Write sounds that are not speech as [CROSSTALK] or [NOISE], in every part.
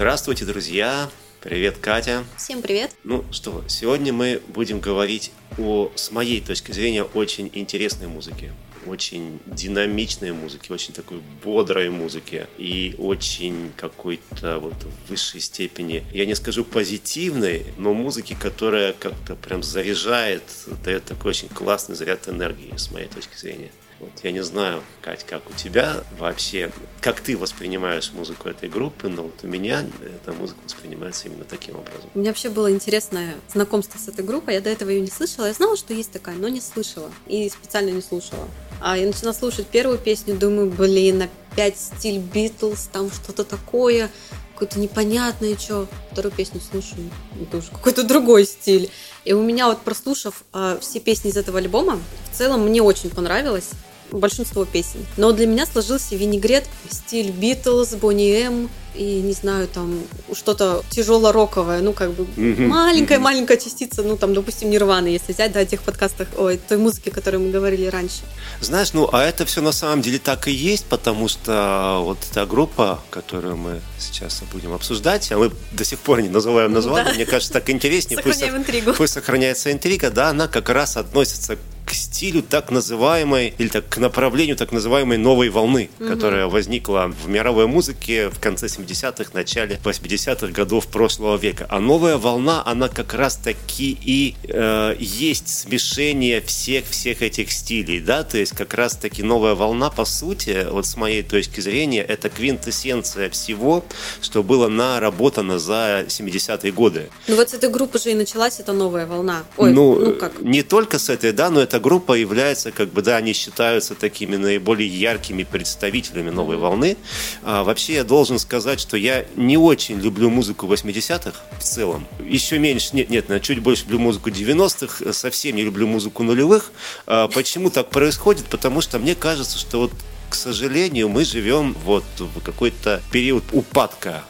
Здравствуйте, друзья! Привет, Катя! Всем привет! Ну что, сегодня мы будем говорить о, с моей точки зрения, очень интересной музыке очень динамичной музыки, очень такой бодрой музыки и очень какой-то вот в высшей степени, я не скажу позитивной, но музыки, которая как-то прям заряжает, дает такой очень классный заряд энергии, с моей точки зрения. Вот я не знаю, Кать, как у тебя вообще, как ты воспринимаешь музыку этой группы, но вот у меня эта музыка воспринимается именно таким образом. У меня вообще было интересное знакомство с этой группой. Я до этого ее не слышала. Я знала, что есть такая, но не слышала. И специально не слушала. А я начала слушать первую песню, думаю, блин, опять стиль Битлз, там что-то такое, какое-то непонятное, что. Вторую песню слушаю, это уже какой-то другой стиль. И у меня вот прослушав э, все песни из этого альбома, в целом мне очень понравилось большинство песен. Но для меня сложился винегрет стиль Битлз, Бонни М, и, не знаю, там что-то тяжело-роковое, ну, как бы маленькая-маленькая частица, ну, там, допустим, Нирваны, если взять, да, тех подкастах, ой, той музыки, о которой мы говорили раньше. Знаешь, ну, а это все на самом деле так и есть, потому что вот эта группа, которую мы сейчас будем обсуждать, а мы до сих пор не называем название, да. мне кажется, так интереснее. Сохраняем пусть, интригу. Пусть сохраняется интрига, да, она как раз относится к стилю так называемой, или так, к направлению так называемой новой волны, угу. которая возникла в мировой музыке в конце 70-х, начале 80-х годов прошлого века. А новая волна, она как раз таки и э, есть смешение всех-всех этих стилей, да, то есть как раз таки новая волна, по сути, вот с моей точки зрения, это квинтэссенция всего, что было наработано за 70-е годы. Ну вот с этой группы же и началась эта новая волна. Ой, ну, ну как? Не только с этой, да, но эта группа является, как бы, да, они считаются такими наиболее яркими представителями новой волны. А, вообще я должен сказать, сказать, что я не очень люблю музыку 80-х в целом. Еще меньше, нет, нет, чуть больше люблю музыку 90-х, совсем не люблю музыку нулевых. А почему так происходит? Потому что мне кажется, что вот к сожалению, мы живем вот в какой-то период упадка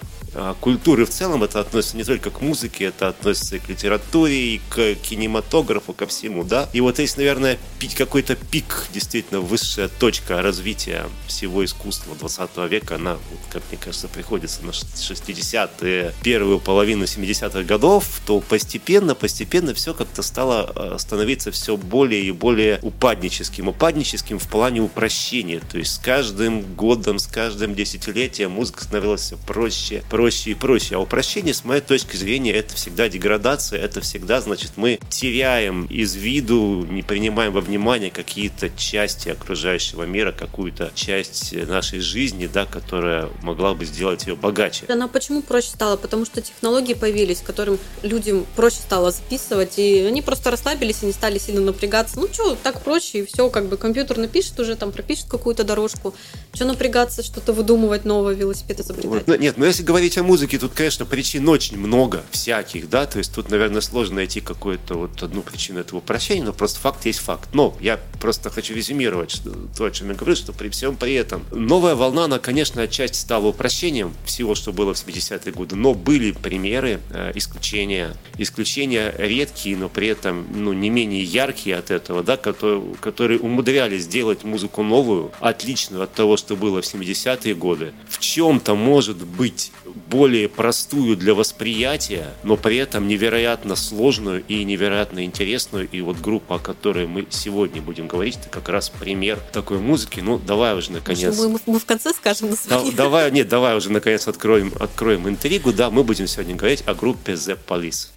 культуры в целом. Это относится не только к музыке, это относится и к литературе, и к кинематографу, ко всему, да. И вот есть, наверное, какой-то пик, действительно, высшая точка развития всего искусства 20 века, она, как мне кажется, приходится на 60-е, первую половину 70-х годов, то постепенно, постепенно все как-то стало а, становиться все более и более упадническим. Упадническим в плане упрощения. То есть с каждым годом, с каждым десятилетием музыка становилась все проще, проще проще и проще. А упрощение, с моей точки зрения, это всегда деградация, это всегда, значит, мы теряем из виду, не принимаем во внимание какие-то части окружающего мира, какую-то часть нашей жизни, да, которая могла бы сделать ее богаче. Она почему проще стала? Потому что технологии появились, которым людям проще стало записывать, и они просто расслабились и не стали сильно напрягаться. Ну что, так проще, и все, как бы компьютер напишет уже, там пропишет какую-то дорожку. Что напрягаться, что-то выдумывать новое, велосипед изобретать? Вот, нет, но если говорить говорить о музыке, тут, конечно, причин очень много всяких, да, то есть тут, наверное, сложно найти какую-то вот одну причину этого прощения, но просто факт есть факт. Но я просто хочу резюмировать что, то, о чем я говорю, что при всем при этом новая волна, она, конечно, отчасти стала упрощением всего, что было в 70-е годы, но были примеры э, исключения, исключения редкие, но при этом, ну, не менее яркие от этого, да, которые, которые умудрялись сделать музыку новую, отличную от того, что было в 70-е годы. В чем-то, может быть, более простую для восприятия, но при этом невероятно сложную и невероятно интересную. И вот группа, о которой мы сегодня будем говорить, это как раз пример такой музыки. Ну, давай уже наконец. Мы, мы в конце скажем название. Да, давай, нет, давай уже наконец откроем, откроем интригу. Да, мы будем сегодня говорить о группе The Police.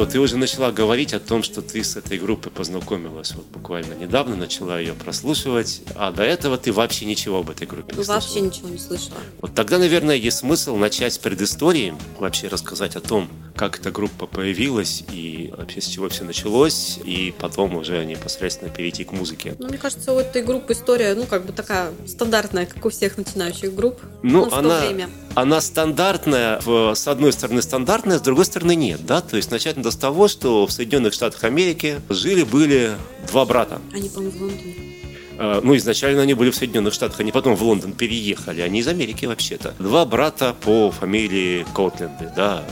Что ты уже начала говорить о том, что ты с этой группой познакомилась вот буквально недавно, начала ее прослушивать, а до этого ты вообще ничего об этой группе не слышала. Вообще ничего не слышала. Вот тогда, наверное, есть смысл начать с предыстории, вообще рассказать о том, как эта группа появилась и вообще с чего все началось, и потом уже непосредственно перейти к музыке. Ну, мне кажется, у этой группы история, ну, как бы такая стандартная, как у всех начинающих групп. Ну, ну она, время. она стандартная, в, с одной стороны стандартная, с другой стороны нет, да, то есть начать надо с того, что в Соединенных Штатах Америки жили-были два брата. Они, по-моему, в Лондоне. А, ну, изначально они были в Соединенных Штатах, они потом в Лондон переехали. Они из Америки вообще-то. Два брата по фамилии Коутленды, да,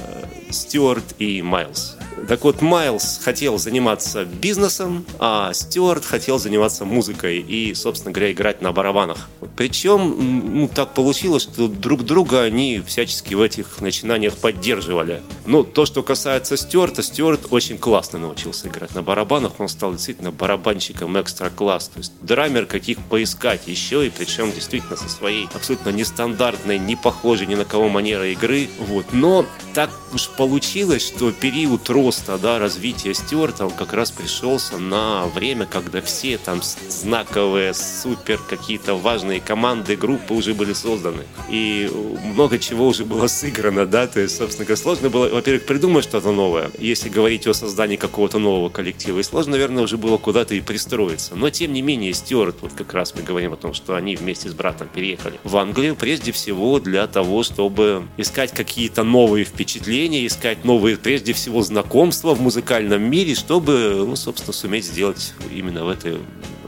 Стюарт и Майлз. Так вот, Майлз хотел заниматься бизнесом, а Стюарт хотел заниматься музыкой и, собственно говоря, играть на барабанах. Причем, ну, так получилось, что друг друга они всячески в этих начинаниях поддерживали. Но то, что касается Стюарта, Стюарт очень классно научился играть на барабанах. Он стал действительно барабанщиком экстра-класс. То есть драмер, каких поискать еще, и причем действительно со своей абсолютно нестандартной, не похожей ни на кого манерой игры. Вот. Но так уж получилось, что период роста роста, да, развития Стюарта, он как раз пришелся на время, когда все там знаковые, супер какие-то важные команды, группы уже были созданы. И много чего уже было сыграно, да, то есть, собственно говоря, сложно было, во-первых, придумать что-то новое, если говорить о создании какого-то нового коллектива. И сложно, наверное, уже было куда-то и пристроиться. Но, тем не менее, Стюарт, вот как раз мы говорим о том, что они вместе с братом переехали в Англию, прежде всего для того, чтобы искать какие-то новые впечатления, искать новые, прежде всего, знакомства, знакомства в музыкальном мире, чтобы, ну, собственно, суметь сделать именно в этой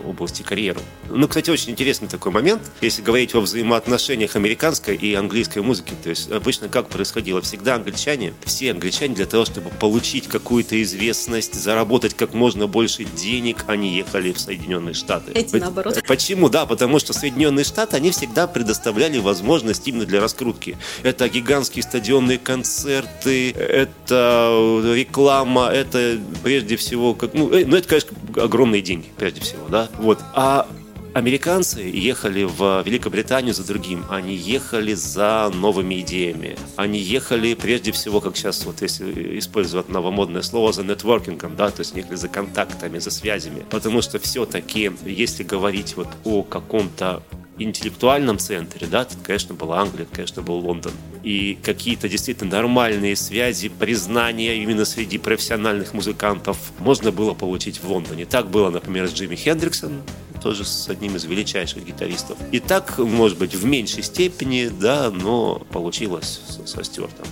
области карьеру. Ну, кстати, очень интересный такой момент, если говорить о взаимоотношениях американской и английской музыки. То есть обычно как происходило? Всегда англичане, все англичане для того, чтобы получить какую-то известность, заработать как можно больше денег, они ехали в Соединенные Штаты. Эти наоборот. Почему? Да, потому что Соединенные Штаты, они всегда предоставляли возможность именно для раскрутки. Это гигантские стадионные концерты, это реклама, это прежде всего, как, ну, э, ну это, конечно, огромные деньги, прежде всего, да. Вот. А Американцы ехали в Великобританию за другим. Они ехали за новыми идеями. Они ехали прежде всего, как сейчас, вот если использовать новомодное слово, за нетворкингом, да, то есть ехали за контактами, за связями. Потому что все-таки, если говорить вот о каком-то интеллектуальном центре, да, тут, конечно, была Англия, конечно, был Лондон. И какие-то действительно нормальные связи, признания именно среди профессиональных музыкантов можно было получить в Лондоне. Так было, например, с Джимми Хендриксом, тоже с одним из величайших гитаристов. И так, может быть, в меньшей степени, да, но получилось со, со Стюартом.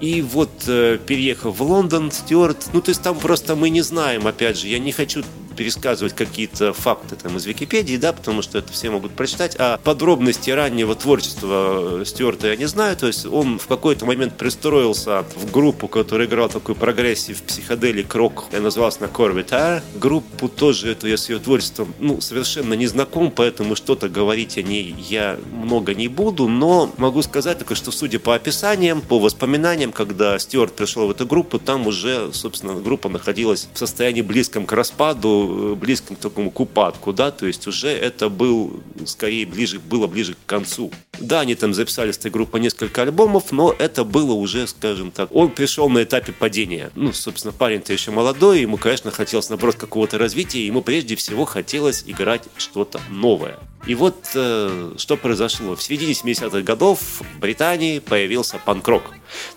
И вот, э, переехав в Лондон, Стюарт, ну, то есть там просто мы не знаем, опять же, я не хочу пересказывать какие-то факты там из Википедии, да, потому что это все могут прочитать, а подробности раннего творчества Стюарта я не знаю, то есть он в какой-то момент пристроился в группу, которая играла такой progressive, psychedelic, рок, называлась она Curved Air, группа тоже, это я с ее творчеством, ну, совершенно не знаком, поэтому что-то говорить о ней я много не буду, но могу сказать только, что судя по описаниям, по воспоминаниям, когда Стюарт пришел в эту группу, там уже, собственно, группа находилась в состоянии близком к распаду, близком к такому к упадку, да, то есть уже это был скорее ближе, было ближе к концу. Да, они там записали с этой группой несколько альбомов, но это было уже, скажем так, он пришел на этапе падения. Ну, собственно, парень-то еще молодой, ему, конечно, хотелось, наоборот, какого-то развития, ему прежде всего хотелось играть что-то новое. И вот э, что произошло. В середине 70-х годов в Британии появился панк-рок.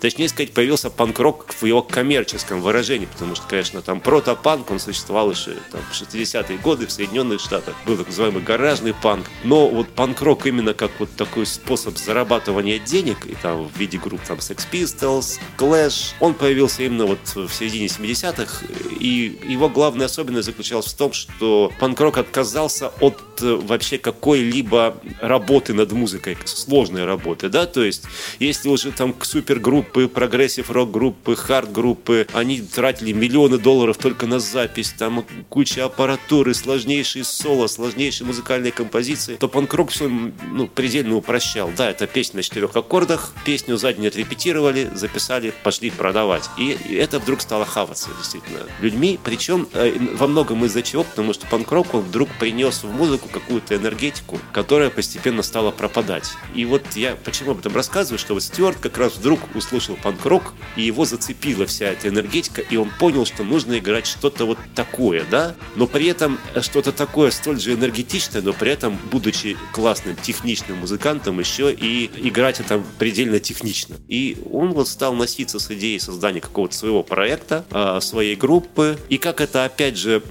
Точнее сказать, появился панк-рок в его коммерческом выражении, потому что, конечно, там протопанк, он существовал еще там, в 60-е годы в Соединенных Штатах. Был так называемый гаражный панк. Но вот панк-рок именно как вот такой способ зарабатывания денег, и там в виде групп там Sex Pistols, Clash, он появился именно вот в середине 70-х, и его главная особенность заключалась в том, что панк-рок отказался от э, вообще как какой-либо работы над музыкой, сложной работы, да, то есть если уже там супергруппы, progressive рок-группы, хард-группы, они тратили миллионы долларов только на запись, там куча аппаратуры, сложнейшие соло, сложнейшие музыкальные композиции, то панк-рок все ну, предельно упрощал. Да, это песня на четырех аккордах, песню не отрепетировали, записали, пошли продавать. И это вдруг стало хаваться действительно людьми, причем э, во многом из-за чего, потому что панк-рок он вдруг принес в музыку какую-то энергетику, которая постепенно стала пропадать. И вот я почему об этом рассказываю, что вот Стюарт как раз вдруг услышал панк-рок, и его зацепила вся эта энергетика, и он понял, что нужно играть что-то вот такое, да, но при этом что-то такое столь же энергетичное, но при этом, будучи классным, техничным музыкантом, еще и играть это предельно технично. И он вот стал носиться с идеей создания какого-то своего проекта, а, своей группы, и как это, опять же,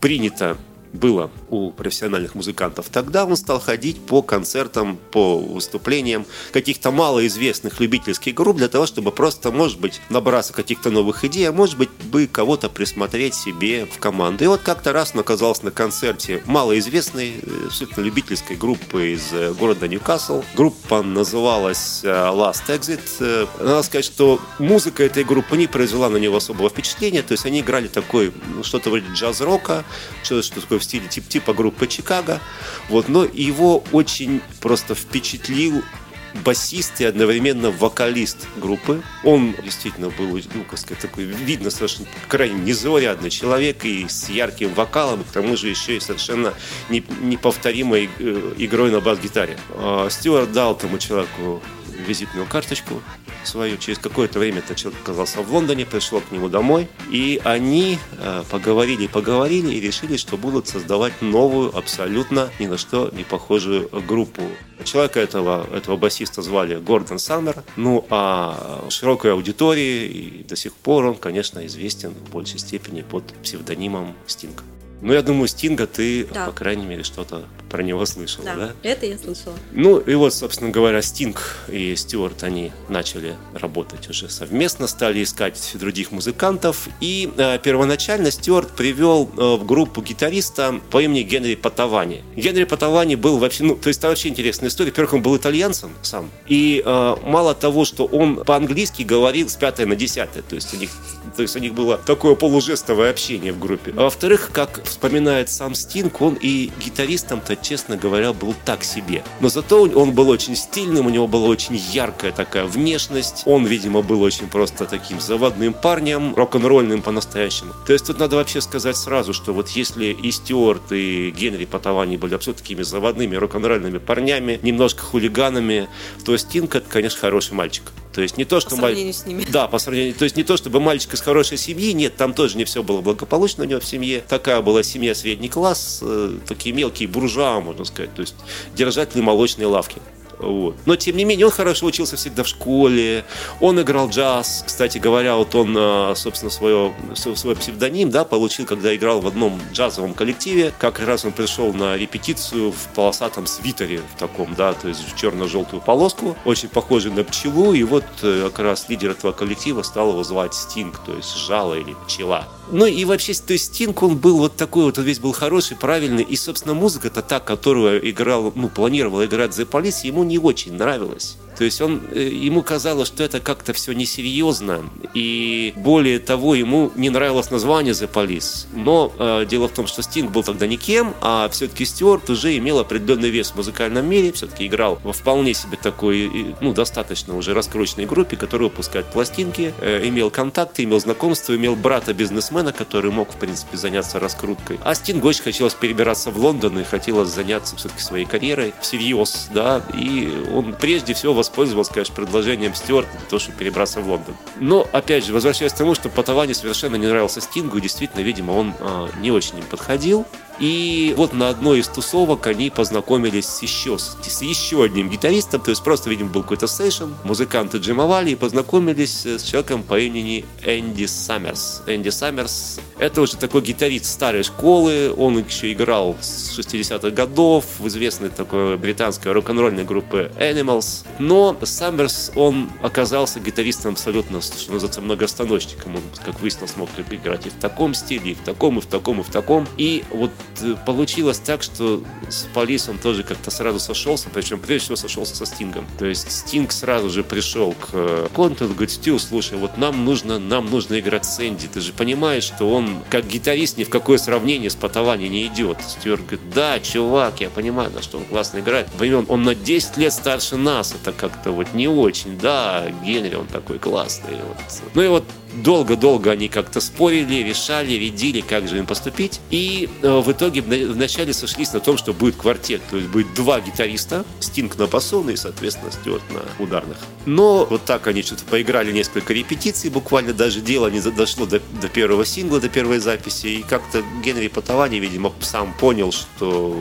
принято было у профессиональных музыкантов. Тогда он стал ходить по концертам, по выступлениям каких-то малоизвестных любительских групп для того, чтобы просто, может быть, набраться каких-то новых идей, а может быть, бы кого-то присмотреть себе в команду. И вот как-то раз он оказался на концерте малоизвестной, э, абсолютно любительской группы из э, города Ньюкасл. Группа называлась э, Last Exit. Надо сказать, что музыка этой группы не произвела на него особого впечатления, то есть они играли такой, ну, что-то вроде джаз-рока, что-то что такое в стиле тип, типа группы Чикаго. Вот, но его очень просто впечатлил басист и одновременно вокалист группы. Он действительно был, ну, как сказать, такой, видно, совершенно крайне незаурядный человек и с ярким вокалом, к тому же еще и совершенно неповторимой э, игрой на бас-гитаре. А Стюарт дал тому человеку визитную карточку свою. Через какое-то время этот человек оказался в Лондоне, пришел к нему домой. И они э, поговорили, поговорили и решили, что будут создавать новую, абсолютно ни на что не похожую группу. Человека этого, этого басиста звали Гордон Саммер. Ну, а широкой аудитории и до сих пор он, конечно, известен в большей степени под псевдонимом Стинг. Ну, я думаю, Стинга ты, да. по крайней мере, что-то про него слышала, да? Да, это я слышала. Ну, и вот, собственно говоря, Стинг и Стюарт, они начали работать уже совместно, стали искать других музыкантов. И э, первоначально Стюарт привел э, в группу гитариста по имени Генри Патавани. Генри Патавани был вообще, ну, то есть это вообще интересная история. Во-первых, он был итальянцем сам. И э, мало того, что он по-английски говорил с пятой на десятой, то есть у них, то есть у них было такое полужестовое общение в группе. А во-вторых, как вспоминает сам Стинг, он и гитаристом-то, честно говоря, был так себе. Но зато он был очень стильным, у него была очень яркая такая внешность. Он, видимо, был очень просто таким заводным парнем, рок-н-ролльным по-настоящему. То есть тут надо вообще сказать сразу, что вот если и Стюарт, и Генри Потавани были абсолютно такими заводными рок-н-ролльными парнями, немножко хулиганами, то Стинг это, конечно, хороший мальчик. То есть не то, что по сравнению маль... с ними. Да, по сравнению. То есть не то, чтобы мальчик из хорошей семьи, нет, там тоже не все было благополучно у него в семье. Такая была семья средний класс, э, такие мелкие буржуа, можно сказать, то есть держатели молочной лавки. Вот. Но, тем не менее, он хорошо учился всегда в школе, он играл джаз. Кстати говоря, вот он, а, собственно, свое, свой псевдоним да, получил, когда играл в одном джазовом коллективе. Как раз он пришел на репетицию в полосатом свитере, в таком, да, то есть в черно-желтую полоску, очень похожий на пчелу. И вот э, как раз лидер этого коллектива стал его звать Стинг, то есть жало или пчела. Ну и вообще, то есть Стинг, он был вот такой вот, он весь был хороший, правильный. И, собственно, музыка-то та, которую играл, ну, планировал играть The Police, ему не очень нравилось. То есть он, э, ему казалось, что это как-то все несерьезно. И более того, ему не нравилось название The Police. Но э, дело в том, что Стинг был тогда никем, а все-таки Стюарт уже имел определенный вес в музыкальном мире, все-таки играл во вполне себе такой, ну, достаточно уже раскрученной группе, которая выпускает пластинки, э, имел контакты, имел знакомства, имел брата-бизнесмена, который мог, в принципе, заняться раскруткой. А Стингу очень хотелось перебираться в Лондон и хотелось заняться все-таки своей карьерой всерьез, да, и он прежде всего воспользовался, конечно, предложением Стюарта для того, чтобы перебраться в Лондон. Но, опять же, возвращаясь к тому, что Патавани совершенно не нравился Стингу, и действительно, видимо, он э, не очень им подходил. И вот на одной из тусовок они познакомились с еще, с еще одним гитаристом, то есть просто, видимо, был какой-то сейшн, музыканты джимовали и познакомились с человеком по имени Энди Саммерс. Энди Саммерс — это уже такой гитарист старой школы, он еще играл с 60-х годов в известной такой британской рок-н-ролльной группе Animals, но Саммерс, он оказался гитаристом абсолютно, что называется, многостаночником. Он, как выяснилось, мог играть и в таком стиле, и в таком, и в таком, и в таком. И вот Э, получилось так, что с Полисом тоже как-то сразу сошелся, причем прежде всего сошелся со Стингом. То есть Стинг сразу же пришел к э, Конту, говорит, Стил, слушай, вот нам нужно, нам нужно играть с Энди. Ты же понимаешь, что он как гитарист ни в какое сравнение с Патавани не идет. Стюарт говорит, да, чувак, я понимаю, на что он классно играет. Он, он на 10 лет старше нас, это как-то вот не очень, да, Генри, он такой классный. Вот. Ну и вот долго-долго они как-то спорили, решали, рядили, как же им поступить. И э, в итоге вначале сошлись на том, что будет квартет. То есть будет два гитариста, Стинг на басу, ну и, соответственно, Стюарт на ударных. Но вот так они что-то поиграли несколько репетиций, буквально даже дело не дошло до, до первого сингла, до первой записи. И как-то Генри Потавани, видимо, сам понял, что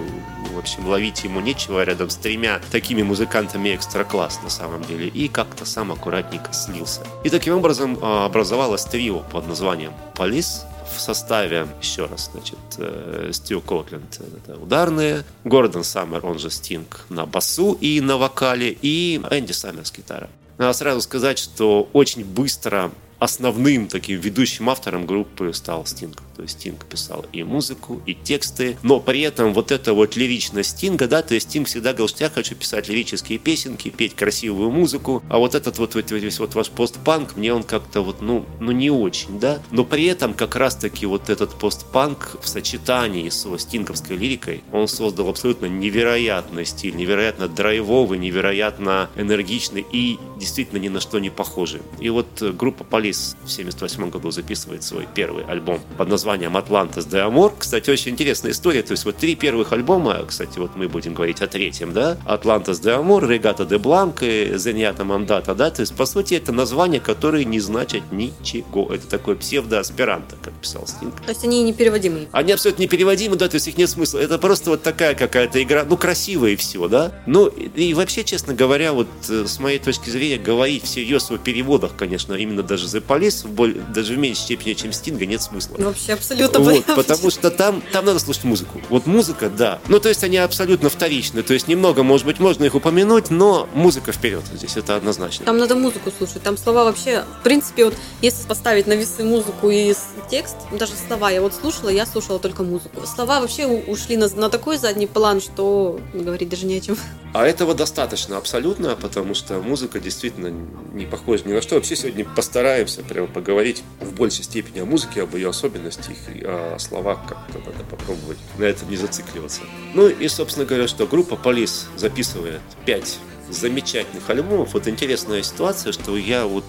в общем, ловить ему нечего рядом с тремя такими музыкантами экстра класс на самом деле. И как-то сам аккуратненько слился. И таким образом а, образовалось трио под названием Police, в составе, еще раз, значит, э, Стю Кокленд это ударные, Гордон Саммер, он же Стинг, на басу и на вокале, и Энди Саммерс гитара. Надо сразу сказать, что очень быстро основным таким ведущим автором группы стал Стинг. То есть Стинг писал и музыку, и тексты, но при этом вот эта вот лиричность Стинга, да, то есть Стинг всегда говорил, что я хочу писать лирические песенки, петь красивую музыку, а вот этот вот, вот весь вот ваш постпанк, мне он как-то вот, ну, ну не очень, да, но при этом как раз-таки вот этот постпанк в сочетании с стинговской лирикой, он создал абсолютно невероятный стиль, невероятно драйвовый, невероятно энергичный и действительно ни на что не похожий. И вот группа Police в 78 году записывает свой первый альбом под названием названием «Outlandos d'Amour». Кстати, очень интересная история. То есть вот три первых альбома, кстати, вот мы будем говорить о третьем, да, «Outlandos d'Amour», «Reggatta de Blanc» и «Zenyatta Mondatta», да, то есть, по сути, это названия, которые не значат ничего. Это такой псевдоэсперанто, как писал Стинг. То есть они непереводимые? Они абсолютно непереводимы, да, то есть их нет смысла. Это просто вот такая какая-то игра, ну, красивая и все, да. Ну, и, вообще, честно говоря, вот э, с моей точки зрения, говорить всерьез о переводах, конечно, именно даже The Police, в более, даже в меньшей степени, чем Стинга, нет смысла. Вообще абсолютно вот, Потому что там, там надо слушать музыку. Вот музыка, да. Ну, то есть они абсолютно вторичны. То есть немного, может быть, можно их упомянуть, но музыка вперед здесь, это однозначно. Там надо музыку слушать. Там слова вообще, в принципе, вот если поставить на весы музыку и текст, даже слова я вот слушала, я слушала только музыку. Слова вообще ушли на, на такой задний план, что говорить даже не о чем. А этого достаточно абсолютно, потому что музыка действительно не похожа ни на что. Вообще сегодня постараемся прямо поговорить в большей степени о музыке, об ее особенностях о словах как-то надо попробовать на этом не зацикливаться. Ну и, собственно говоря, что группа Полис записывает пять замечательных альбомов. Вот интересная ситуация, что я вот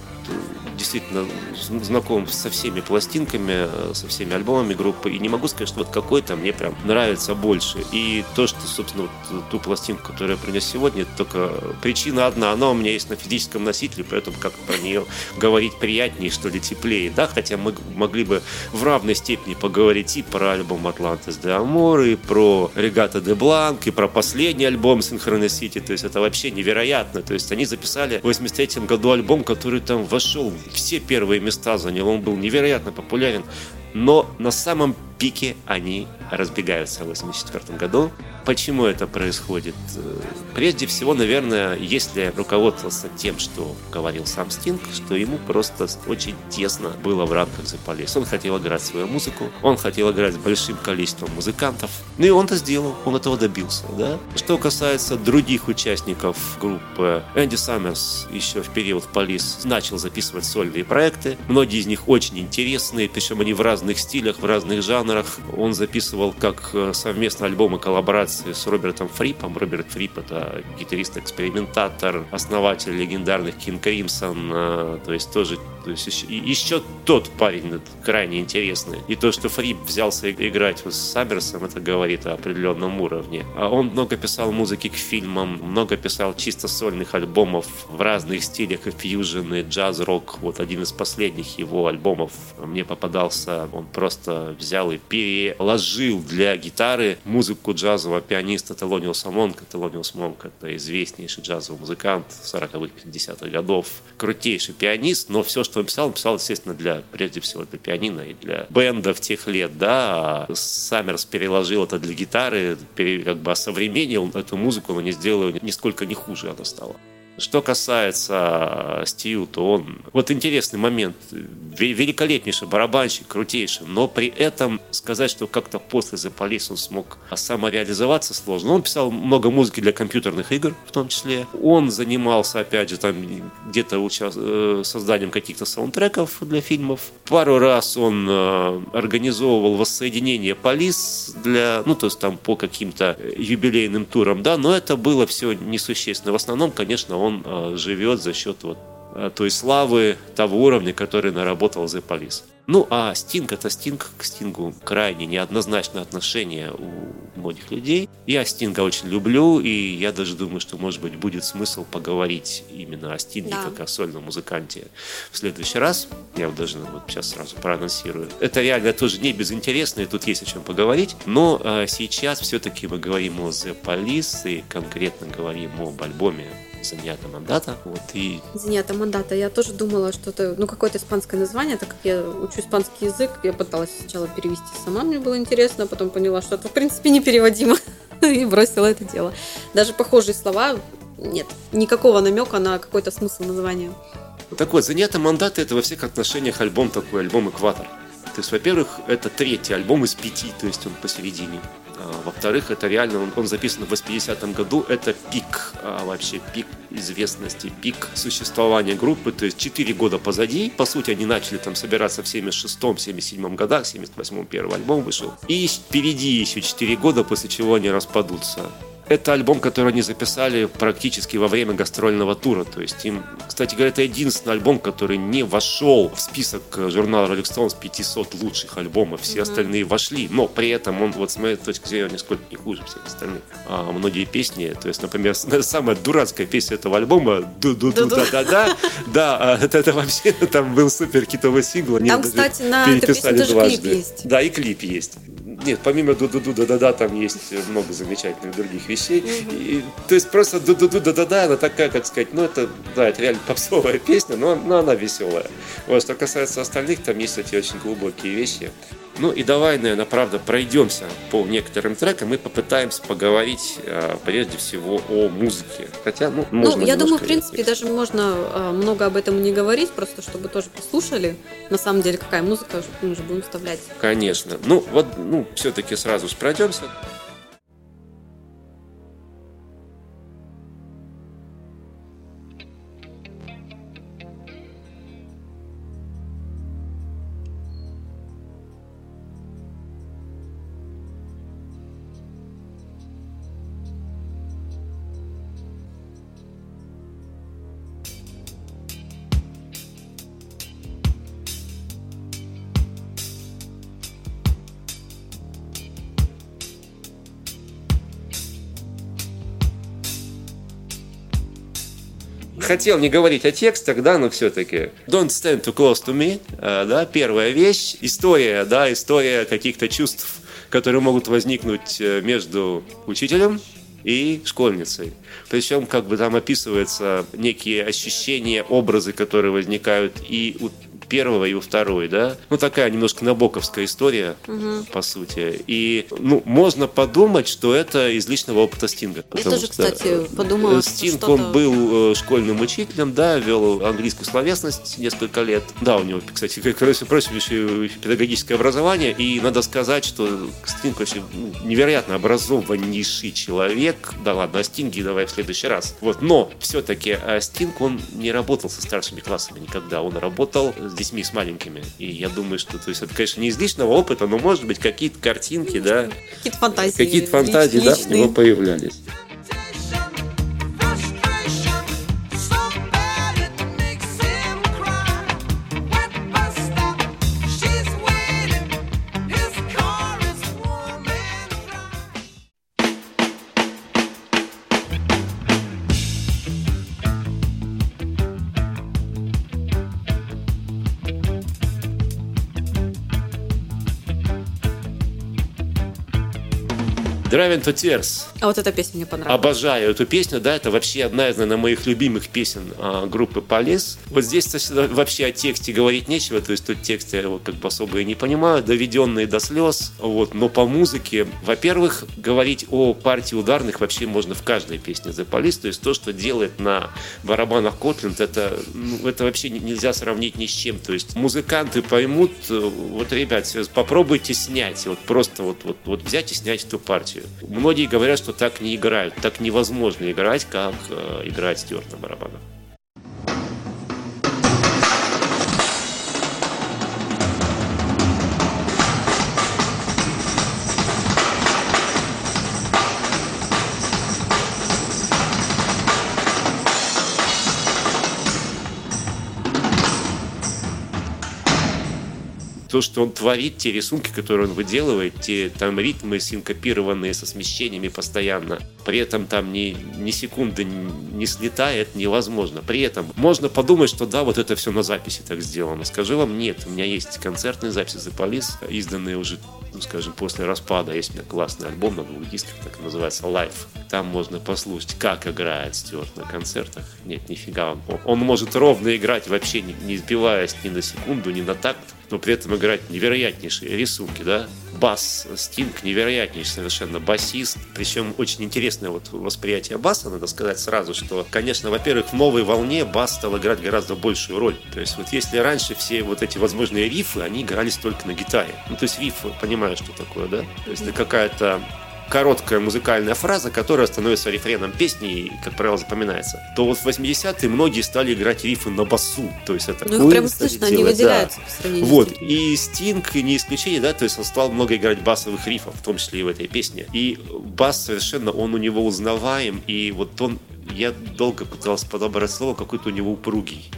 действительно знаком со всеми пластинками, э, со всеми альбомами группы, и не могу сказать, что вот какой-то мне прям нравится больше. И то, что, собственно, вот ту пластинку, которую я принес сегодня, это только причина одна, она у меня есть на физическом носителе, поэтому как про нее говорить приятнее, что ли, теплее, да, хотя мы могли бы в равной степени поговорить и про альбом «Атлантис де Амор», и про «Регата де Бланк», и про последний альбом «Synchronicity», то есть это вообще невероятно, то есть они записали в 83 году альбом, который там вошел все первые места занял, он был невероятно популярен, но на самом пике они разбегаются в 1984 году. Почему это происходит? Прежде всего, наверное, если руководствовался тем, что говорил сам Стинг, что ему просто очень тесно было в рамках The Police. Он хотел играть свою музыку, он хотел играть с большим количеством музыкантов, ну и он это сделал, он этого добился. Да? Что касается других участников группы, Энди Саммерс еще в период Police начал записывать сольные проекты. Многие из них очень интересные, причем они в разных стилях, в разных жанрах. Он записывал как э, совместно альбомы коллаборации с Робертом Фрипом. Роберт Фрип — это гитарист-экспериментатор, основатель легендарных King Crimson, э, то есть тоже то есть еще, еще тот парень крайне интересный. И то, что Фрип взялся играть вот с Саммерсом, это говорит о определенном уровне. А он много писал музыки к фильмам, много писал чисто сольных альбомов в разных стилях, и фьюжн, и джаз-рок. Вот один из последних его альбомов мне попадался, он просто взял и переложил для гитары музыку джазового пианиста Телониуса Монка. Телониус Монк — это известнейший джазовый музыкант 40-х, 50-х годов. Крутейший пианист, но все, что он писал, он писал, естественно, для, прежде всего для пианино и для бендов тех лет, да. А Саммерс переложил это для гитары, как бы осовременил эту музыку, но не сделал нисколько не хуже она стала. Что касается Стью, то он... Вот интересный момент. Великолепнейший барабанщик, крутейший, но при этом сказать, что как-то после The Police он смог самореализоваться сложно. Он писал много музыки для компьютерных игр, в том числе. Он занимался, опять же, там где-то уча... Э, созданием каких-то саундтреков для фильмов. Пару раз он э, организовывал воссоединение Полис для, ну, то есть там по каким-то юбилейным турам, да, но это было все несущественно. В основном, конечно, он э, живет за счет вот э, той славы, того уровня, который наработал The Police. Ну, а Стинг это Стинг, к Стингу крайне неоднозначное отношение у многих людей. Я Стинга очень люблю, и я даже думаю, что, может быть, будет смысл поговорить именно о Стинге, да. как о сольном музыканте в следующий раз. Я вот даже вот сейчас сразу проанонсирую. Это реально тоже не безинтересно, и тут есть о чем поговорить. Но э, сейчас все-таки мы говорим о The Police, и конкретно говорим об альбоме Занята Мандата. Вот, и... Занята Мандата. Я тоже думала, что это ну, какое-то испанское название, так как я учу испанский язык, я пыталась сначала перевести сама, мне было интересно, а потом поняла, что это в принципе непереводимо [LAUGHS] и бросила это дело. Даже похожие слова нет, никакого намека на какой-то смысл названия. Так вот, «Занята мандата» — это во всех отношениях альбом такой, альбом «Экватор». То есть, во-первых, это третий альбом из пяти, то есть он посередине. А, во-вторых, это реально, он, он записан в 80-м году, это пик, а, вообще пик известности, пик существования группы, то есть 4 года позади, по сути, они начали там собираться в 76-м, 77-м годах, в 78-м первый альбом вышел, и впереди еще 4 года, после чего они распадутся. Это альбом, который они записали практически во время гастрольного тура. То есть им, кстати говоря, это единственный альбом, который не вошел в список журнала Rolling Stones 500 лучших альбомов. Все mm-hmm. остальные вошли. Но при этом он, вот с моей точки зрения, нисколько не хуже всех остальных. А многие песни, то есть, например, [LAUGHS] самая дурацкая песня этого альбома «Ду-ду-ду-да-да-да», да, а это, это вообще [LAUGHS] там был супер китовый сингл. Там, кстати, на этой песне даже клип есть. Да, и клип есть. Нет, помимо ду-ду-ду, да-да-да, там есть много замечательных других вещей. И, то есть просто ду-ду-ду, да-да-да, она такая, как сказать, ну это, да, это реально попсовая [LAUGHS] песня, но, но она веселая. Вот, что касается остальных, там есть эти очень глубокие вещи. Ну и давай, наверное, правда, пройдемся по некоторым трекам и попытаемся поговорить а, прежде всего о музыке. Хотя, ну, можно Ну, я думаю, в принципе, даже можно а, много об этом не говорить, просто чтобы тоже послушали, на самом деле, какая музыка мы же будем вставлять. Конечно. Ну, вот, ну, все-таки сразу же пройдемся. Хотел не говорить о текстах, да, но все-таки. Don't stand too close to me, э, да, первая вещь. История, да, история каких-то чувств, которые могут возникнуть э, между учителем и школьницей. Причем как бы там описываются некие ощущения, образы, которые возникают и у первого и у второй, да. Ну, такая немножко набоковская история, угу. по сути. И, ну, можно подумать, что это из личного опыта Стинга. Я тоже, что кстати, подумала, Стинг, он был э, школьным учителем, да, вел английскую словесность несколько лет. Да, у него, кстати, как раз просим еще педагогическое образование, и надо сказать, что Стинг вообще ну, невероятно образованнейший человек. Да ладно, о Стинге давай в следующий раз. Вот, но все-таки э, Стинг, он не работал со старшими классами никогда. Он работал с детьми, с маленькими. И я думаю, что то есть, это, конечно, не из личного опыта, но, может быть, какие-то картинки, да. Какие-то фантазии. Какие-то фантазии, личные. да, у него появлялись. To Tears. А вот эта песня мне понравилась. Обожаю эту песню, да, это вообще одна из, наверное, моих любимых песен а, группы Полис. Вот здесь вообще о тексте говорить нечего, то есть тут текст я его как бы особо и не понимаю, доведенные до слез, вот, но по музыке, во-первых, говорить о партии ударных вообще можно в каждой песне The Police, то есть то, что делает на барабанах Котленд, это, ну, это вообще нельзя сравнить ни с чем, то есть музыканты поймут, э, вот, ребят, попробуйте снять, вот просто вот, вот, вот взять и снять эту партию. Многие говорят, что так не играют, так невозможно играть, как э, играть Стюарт на барабанах. То, что он творит, те рисунки, которые он выделывает, те там ритмы синкопированные со смещениями постоянно. при этом там ни, ни секунды не слетает, невозможно. При этом можно подумать, что да, вот это все на записи так сделано. Скажу вам, нет, у меня есть концертные записи The Police, изданные уже ну, скажем, после распада есть у меня классный альбом на двух дисках, так называется Life. Там можно послушать, как играет Стюарт на концертах. Нет, нифига, он, он может ровно играть, вообще не, не сбиваясь ни на секунду, ни на такт, но при этом играть невероятнейшие рисунки, да, бас Стинг невероятнейший совершенно басист, причем очень интересное вот восприятие баса, надо сказать сразу, что, конечно, во-первых, в новой волне бас стал играть гораздо большую роль. То есть вот если раньше все вот эти возможные рифы, они игрались только на гитаре. Ну, то есть риф, понимаешь, что такое, да? То есть это какая-то короткая музыкальная фраза, которая становится рефреном песни и, как правило, запоминается, то вот в 80-е многие стали играть рифы на басу. То есть это ну, их прямо слышно, они выделяются да. по сравнению Вот. И Стинг не исключение, да, то есть он стал много играть басовых рифов, в том числе и в этой песне. И бас совершенно, он у него узнаваем, и вот он, я долго пытался подобрать слово, какой-то у него упругий.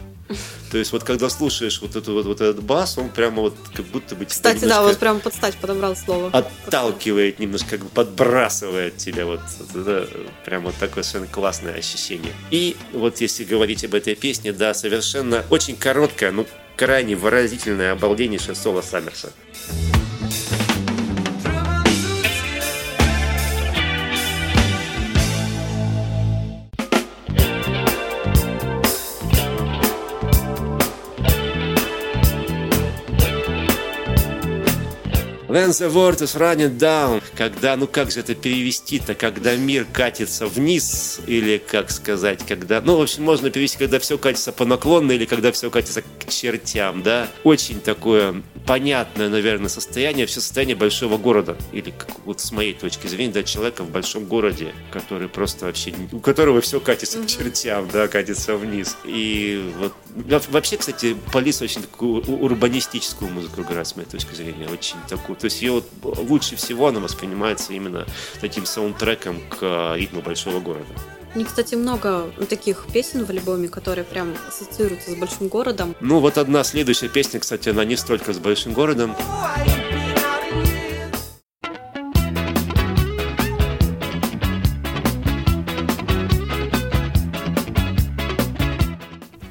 [LAUGHS] То есть вот когда слушаешь вот, эту, вот, вот этот бас, он прямо вот как будто бы Кстати, да, вот прямо под стать подобрал слово. Отталкивает немножко, как бы подбрасывает тебя. Вот, это прямо вот такое совершенно классное ощущение. И вот если говорить об этой песне, да, совершенно очень короткая, но крайне выразительное, обалденнейшее соло Саммерса. When the world is running down, когда, ну как же это перевести-то, когда мир катится вниз, или как сказать, когда, ну, в общем, можно перевести, когда все катится по наклонной, или когда все катится к чертям, да. Очень такое понятное, наверное, состояние, все состояние большого города, или как, вот с моей точки зрения, да, человека в большом городе, который просто вообще, у которого все катится к чертям, да, катится вниз. И вот, вообще, кстати, Полис очень такую урбанистическую музыку играет, с моей точки зрения, очень такую то есть ее вот лучше всего она воспринимается именно таким саундтреком к э, ритму большого города. Мне, кстати, много таких песен в альбоме, которые прям ассоциируются с большим городом. Ну, вот одна следующая песня, кстати, она не столько с большим городом.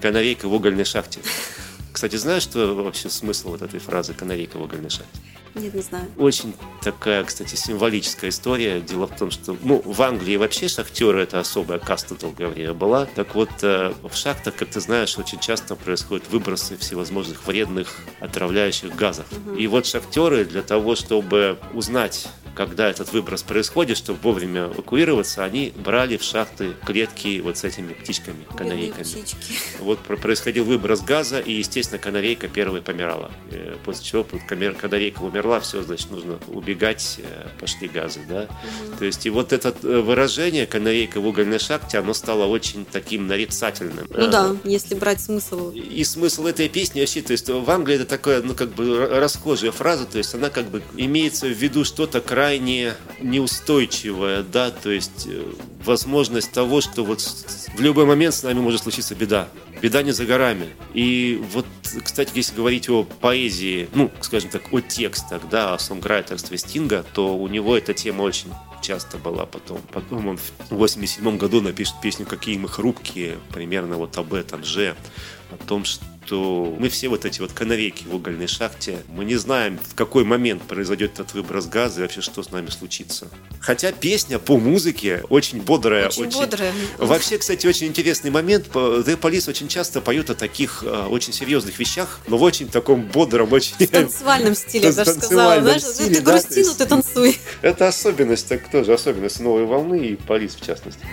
Канарейка в угольной шахте. Кстати, знаешь, что вообще смысл вот этой фразы «канарейка в угольной шахте»? Нет, не знаю. Очень такая, кстати, символическая история. Дело в том, что ну, в Англии вообще шахтеры это особая каста долгое время была. Так вот, э, в шахтах, как ты знаешь, очень часто происходят выбросы всевозможных вредных отравляющих газов. Угу. И вот шахтеры для того, чтобы узнать когда этот выброс происходит, чтобы вовремя эвакуироваться, они брали в шахты клетки вот с этими птичками, канарейками. Вот происходил выброс газа, и, естественно, канарейка первой помирала. Э, после чего канарейка умерла, все, значит, нужно убегать, э, пошли газы, да. Угу. То есть, и вот это э, выражение «канарейка в угольной шахте», оно стало очень таким нарицательным. Ну да, если брать смысл. И смысл этой песни вообще, то есть в Англии это такая, ну, как бы расхожая фраза, то есть она как бы имеется в виду что-то крайне неустойчивая, да, то есть возможность того, что вот в любой момент с нами может случиться беда. Беда не за горами. И вот, кстати, если говорить о поэзии, ну, скажем так, о текстах, да, о сонграйтерстве Стинга, то у него эта тема очень часто была потом. Потом он в 87 году напишет песню «Какие мы хрупкие», примерно вот об этом же, о том, что что мы все вот эти вот канарейки в угольной шахте, мы не знаем, в какой момент произойдет этот выброс газа и вообще что с нами случится. Хотя песня по музыке очень бодрая. Очень, очень... бодрая. Вообще, кстати, очень интересный момент. The Police очень часто поют о таких э, очень серьезных вещах, но в очень таком бодром, очень... В танцевальном стиле, я даже сказала. Знаешь, стиле, ты грусти, но ты танцуй. Это особенность, так тоже особенность новой волны и Полис в частности.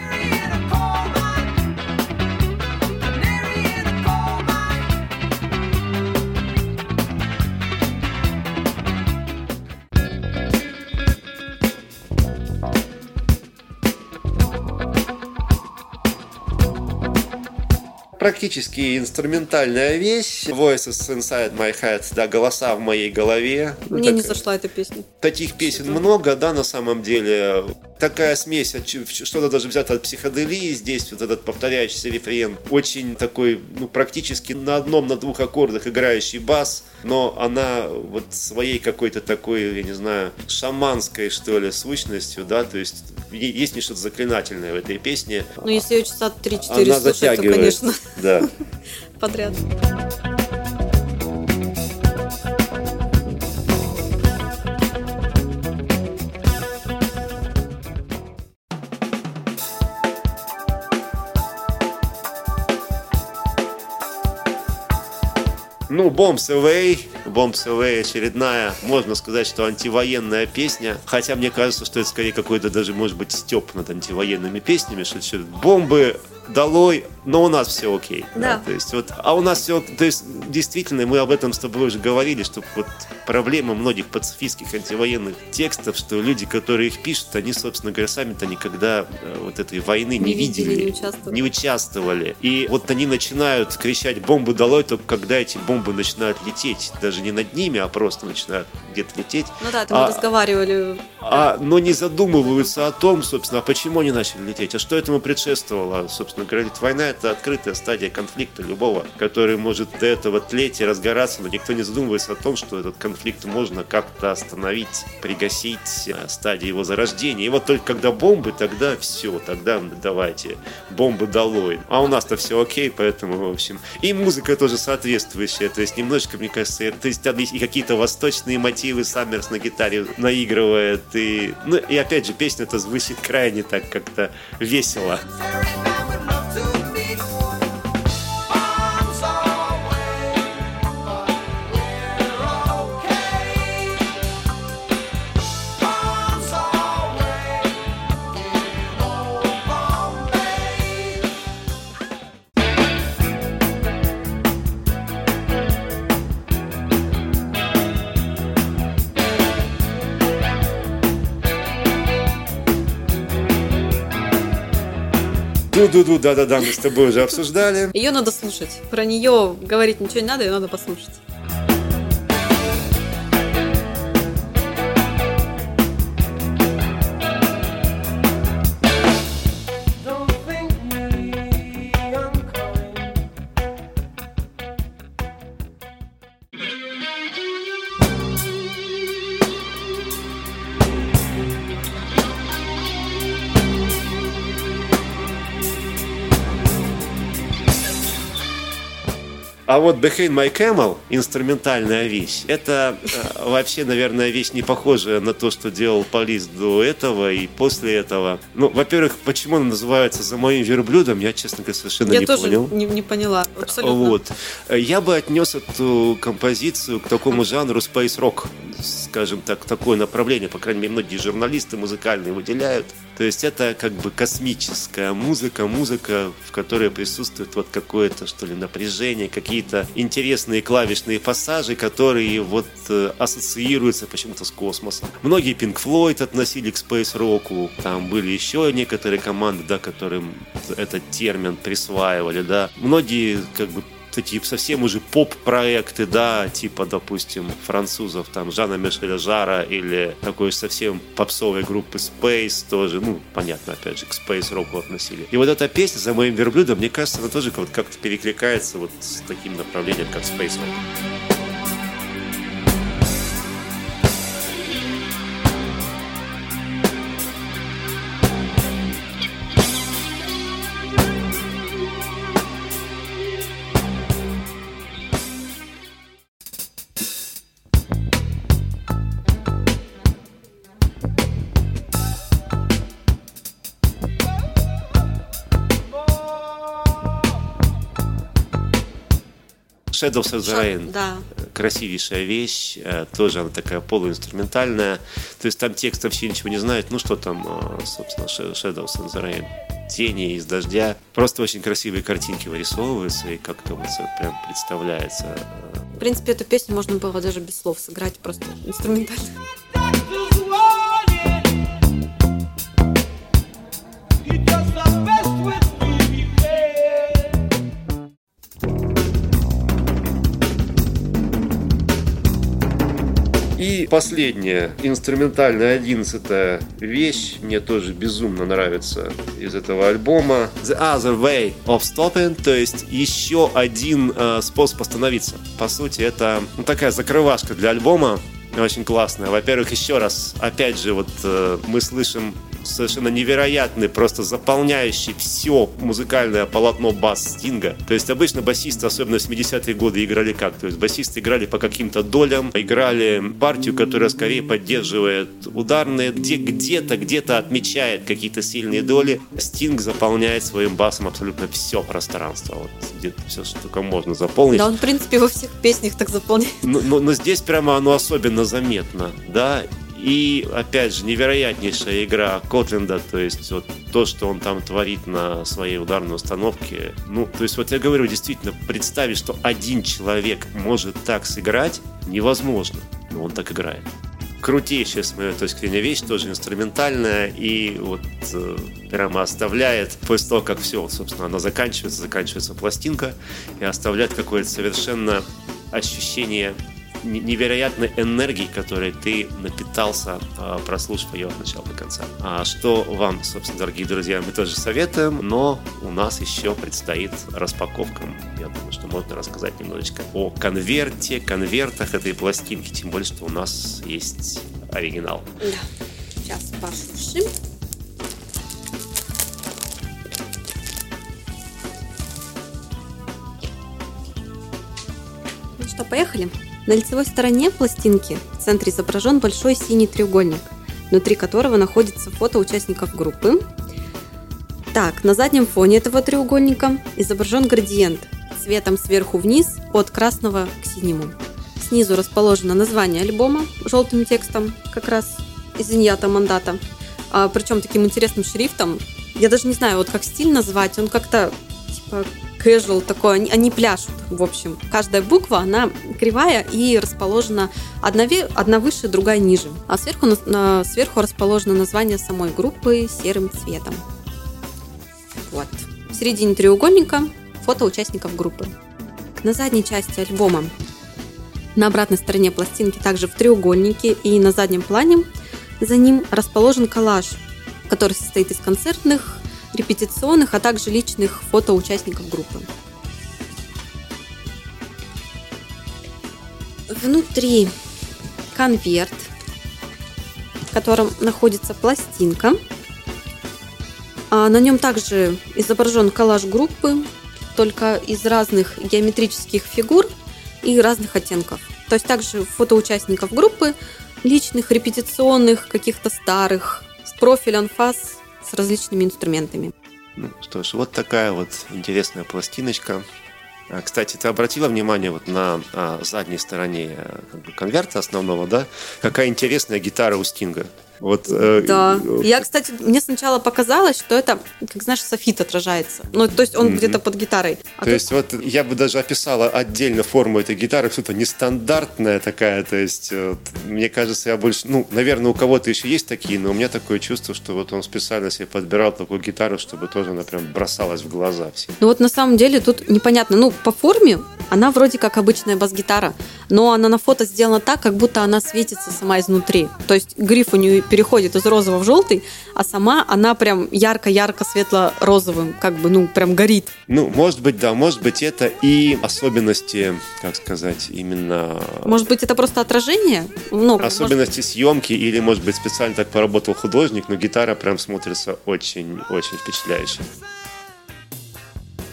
Практически инструментальная вещь. Voices inside my head, да, голоса в моей голове. Мне так, не зашла эта песня. Таких песен Что-то? много, да, на самом деле. Такая смесь, что-то даже взято от психоделии, здесь вот этот повторяющийся рефрен, очень такой, ну, практически на одном, на двух аккордах играющий бас, но она вот своей какой-то такой, я не знаю, шаманской, что ли, сущностью, да, то есть есть не что-то заклинательное в этой песне. Ну, если ее часа 3-4 слушать, то, конечно, да. [LAUGHS] подряд. Ну, Bombs Away, Bombs Away очередная, можно сказать, что антивоенная песня. Хотя мне кажется, что это скорее какой-то даже, может быть, степ над антивоенными песнями, что бомбы долой, но у нас все окей. Да. да. То есть вот, а у нас все, то есть действительно мы об этом с тобой уже говорили, что вот проблема многих пацифистских антивоенных текстов, что люди, которые их пишут, они, собственно говоря, сами-то никогда э, вот этой войны не, не видели, видели, не участвовали. не участвовали. И вот они начинают кричать бомбы долой, только когда эти бомбы начинают лететь, даже не над ними, а просто начинают где-то лететь. Ну да, это мы а, разговаривали. А, но не задумываются о том, собственно, а почему они начали лететь, а что этому предшествовало, собственно говоря, ведь война это открытая стадия конфликта любого, который может до этого тлеть и разгораться, но никто не задумывается о том, что этот конфликт можно как-то остановить, пригасить э, стадии его зарождения. И вот только когда бомбы, тогда все, тогда давайте, бомбы долой. А у нас-то все окей, поэтому, в общем, и музыка тоже соответствующая, то есть немножечко, мне кажется, то есть и какие-то восточные мотивы Саммерс на гитаре наигрывает, и, ну, и опять же, песня-то звучит крайне так как-то весело. Ду-ду-ду, да-да-да, мы с тобой уже обсуждали. Ее надо слушать. Про нее говорить ничего не надо, ее надо послушать. А вот Behind My Camel, инструментальная вещь, это э, вообще, наверное, вещь не похожая на то, что делал Полис до этого и после этого. Ну, во-первых, почему она называется «За моим верблюдом», я, честно говоря, совершенно я не тоже понял. Не, не поняла, абсолютно. Вот. Я бы отнес эту композицию к такому жанру space rock, скажем так, такое направление, по крайней мере, многие журналисты музыкальные выделяют. То есть это как бы космическая музыка, музыка, в которой присутствует вот какое-то, что ли, напряжение, какие-то интересные клавишные пассажи, которые вот э, ассоциируются почему-то с космосом. Многие Pink Floyd относили к Rock, там были еще некоторые команды, да, которым этот термин присваивали, да. Многие как бы такие совсем уже поп-проекты, да, типа, допустим, французов, там, Жана Мишеля Жара или такой совсем попсовой группы Space тоже, ну, понятно, опять же, к Space Rock относили. И вот эта песня «За моим верблюдом», мне кажется, она тоже как-то перекликается вот с таким направлением, как Space Rock. Shadows of the Rain. Да. Красивейшая вещь, э, тоже она такая полуинструментальная. То есть там текст вообще ничего не знает. Ну что там, э, собственно, Shadows of the Rain. Тени из дождя. Просто очень красивые картинки вырисовываются и как-то вот прям представляется. В принципе, эту песню можно было даже без слов сыграть, просто инструментально. Последняя, инструментальная одиннадцатая вещь, мне тоже безумно нравится из этого альбома. The Other Way of Stopping, то есть еще один э, способ остановиться. По сути, это ну, такая закрывашка для альбома, очень классная. Во-первых, еще раз, опять же, вот э, мы слышим совершенно невероятный, просто заполняющий все музыкальное полотно бас Стинга. То есть обычно басисты, особенно в 70-е годы, играли как? То есть басисты играли по каким-то долям, играли партию, которая скорее поддерживает ударные, где где-то, где-то отмечает какие-то сильные доли. Стинг заполняет своим басом абсолютно все пространство. Вот где-то все, что только можно заполнить. Да, он, в принципе, во всех песнях так заполняет. Но, но, но здесь прямо оно особенно заметно, да, и, опять же, невероятнейшая игра Котленда, то есть вот то, что он там творит на своей ударной установке. Ну, то есть вот я говорю, действительно, представить, что один человек может так сыграть, невозможно. Но он так играет. Крутейшая, с моей точки зрения, вещь, тоже инструментальная, и вот э, прямо оставляет, после того, как все, собственно, она заканчивается, заканчивается пластинка, и оставляет какое-то совершенно ощущение невероятной энергии, которой ты напитался, а, прослушав ее от начала до конца. А что вам, собственно, дорогие друзья, мы тоже советуем, но у нас еще предстоит распаковка. Я думаю, что можно рассказать немножечко о конверте, конвертах этой пластинки, тем более, что у нас есть оригинал. Да. Сейчас пошуршим. Ну что, поехали? На лицевой стороне пластинки в центре изображен большой синий треугольник, внутри которого находится фото участников группы. Так, на заднем фоне этого треугольника изображен градиент цветом сверху вниз от красного к синему. Снизу расположено название альбома желтым текстом, как раз из иньята мандата, а, причем таким интересным шрифтом. Я даже не знаю, вот как стиль назвать, он как-то типа casual такой, они, они пляшут, в общем. Каждая буква, она кривая и расположена одна, одна выше, другая ниже. А сверху, сверху расположено название самой группы серым цветом. Вот. В середине треугольника фото участников группы. На задней части альбома на обратной стороне пластинки также в треугольнике и на заднем плане за ним расположен коллаж, который состоит из концертных репетиционных, а также личных фото участников группы. Внутри конверт, в котором находится пластинка. А на нем также изображен коллаж группы, только из разных геометрических фигур и разных оттенков. То есть также фото участников группы, личных, репетиционных, каких-то старых, с профиль анфас с различными инструментами. Ну что ж, вот такая вот интересная пластиночка. А, кстати, ты обратила внимание вот на а, задней стороне э, как бы, конверта основного, да? Какая интересная гитара у Стинга. Вот, э, да. Э, Я, кстати, мне сначала показалось, что это, как знаешь, софит отражается. Ну, то есть он mm-hmm. где-то под гитарой. А то тут... есть вот я бы даже описала отдельно форму этой гитары, что-то нестандартная такая. То есть вот, мне кажется, я больше, ну, наверное, у кого-то еще есть такие, но у меня такое чувство, что вот он специально себе подбирал такую гитару, чтобы тоже она прям бросалась в глаза все. Ну вот на самом деле тут непонятно. Ну, по форме она вроде как обычная бас-гитара, но она на фото сделана так, как будто она светится сама изнутри. То есть гриф у нее переходит из розового в желтый, а сама она прям ярко-ярко светло-розовым, как бы, ну, прям горит. Ну, может быть, да, может быть, это и особенности, как сказать, именно... Может быть, это просто отражение? Ну, особенности может... съемки, или, может быть, специально так поработал художник, но гитара прям смотрится очень-очень впечатляюще.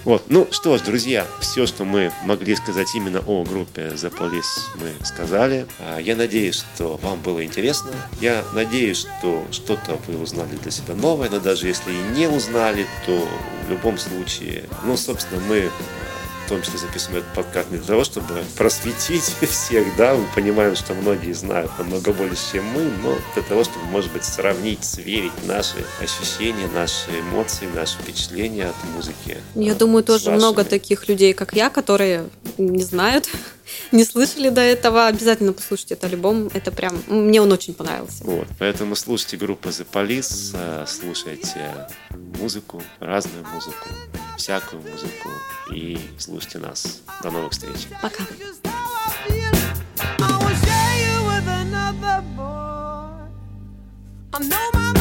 Вот. Ну что ж, друзья, все, что мы могли сказать именно о группе The Police, мы сказали. А, я надеюсь, что вам было интересно. Я надеюсь, что что-то вы узнали для себя новое, но даже если и не узнали, то в любом случае, ну, собственно, мы в том числе записываем этот подкаст не для того, чтобы просветить [LAUGHS] всех, да, мы понимаем, что многие знают намного больше, чем мы, но для того, чтобы, может быть, сравнить, сверить наши ощущения, наши эмоции, наши впечатления от музыки. Я думаю, тоже вашими. много таких людей, как я, которые не знают, [LAUGHS] [LAUGHS] не слышали до этого, обязательно послушайте это альбом. Это прям, мне он очень понравился. Вот, поэтому слушайте группу The Police, э, слушайте музыку, разную музыку, всякую музыку и слушайте нас. До новых встреч. Пока. I know my